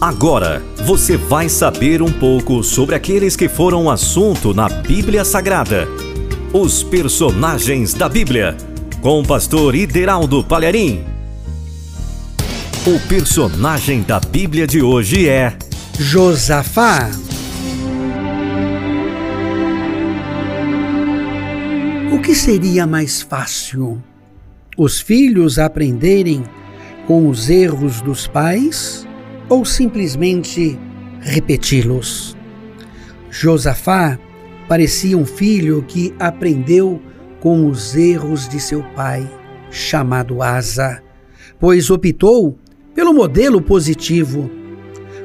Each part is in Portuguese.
Agora você vai saber um pouco sobre aqueles que foram assunto na Bíblia Sagrada. Os personagens da Bíblia, com o pastor Ideraldo Palharim. O personagem da Bíblia de hoje é Josafá. O que seria mais fácil? Os filhos aprenderem com os erros dos pais ou simplesmente repeti-los? Josafá parecia um filho que aprendeu com os erros de seu pai, chamado Asa, pois optou pelo modelo positivo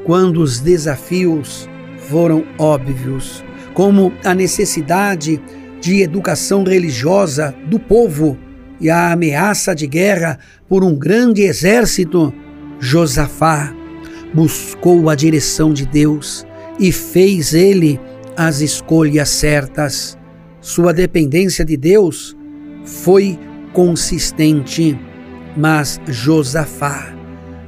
quando os desafios foram óbvios, como a necessidade de educação religiosa do povo e a ameaça de guerra por um grande exército, Josafá buscou a direção de Deus e fez ele as escolhas certas. Sua dependência de Deus foi consistente, mas Josafá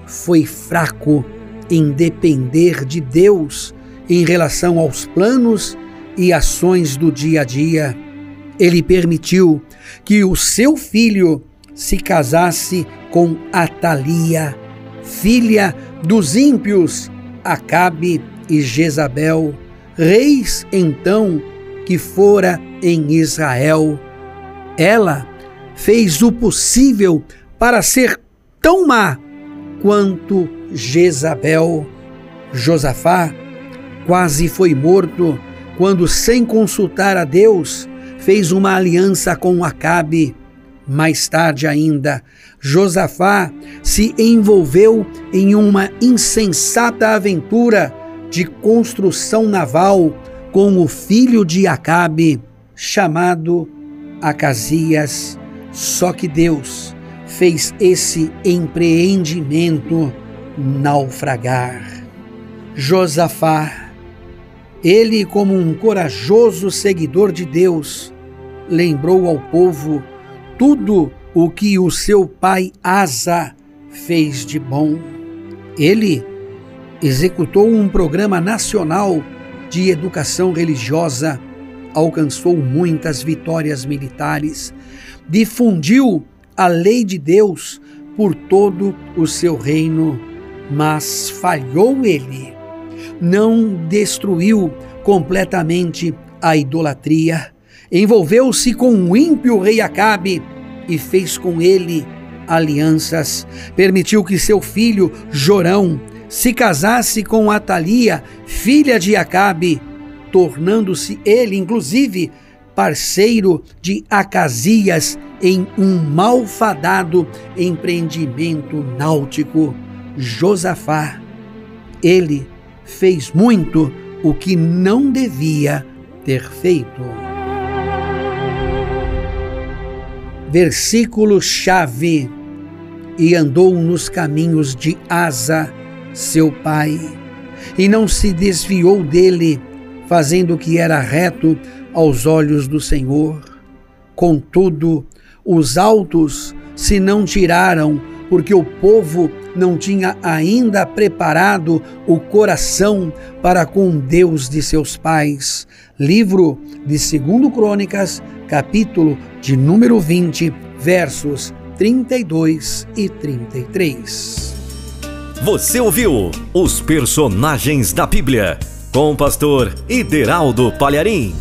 foi fraco em depender de Deus em relação aos planos e ações do dia a dia ele permitiu que o seu filho se casasse com Atalia, filha dos ímpios Acabe e Jezabel, reis então que fora em Israel. Ela fez o possível para ser tão má quanto Jezabel. Josafá quase foi morto quando, sem consultar a Deus, fez uma aliança com Acabe. Mais tarde ainda, Josafá se envolveu em uma insensata aventura de construção naval com o filho de Acabe, chamado Acasias. Só que Deus fez esse empreendimento naufragar. Josafá, ele, como um corajoso seguidor de Deus, lembrou ao povo tudo o que o seu pai Asa fez de bom. Ele executou um programa nacional de educação religiosa, alcançou muitas vitórias militares, difundiu a lei de Deus por todo o seu reino, mas falhou ele. Não destruiu completamente a idolatria, envolveu-se com o ímpio rei Acabe e fez com ele alianças. Permitiu que seu filho Jorão se casasse com Atalia, filha de Acabe, tornando-se ele, inclusive, parceiro de Acasias em um malfadado empreendimento náutico. Josafá, ele fez muito o que não devia ter feito. Versículo-chave: E andou nos caminhos de Asa, seu pai, e não se desviou dele, fazendo o que era reto aos olhos do Senhor. Contudo, os altos se não tiraram, porque o povo não tinha ainda preparado o coração para com Deus de seus pais. Livro de 2 Crônicas, capítulo de número 20, versos 32 e 33. Você ouviu os personagens da Bíblia com o pastor Ideraldo Palharim.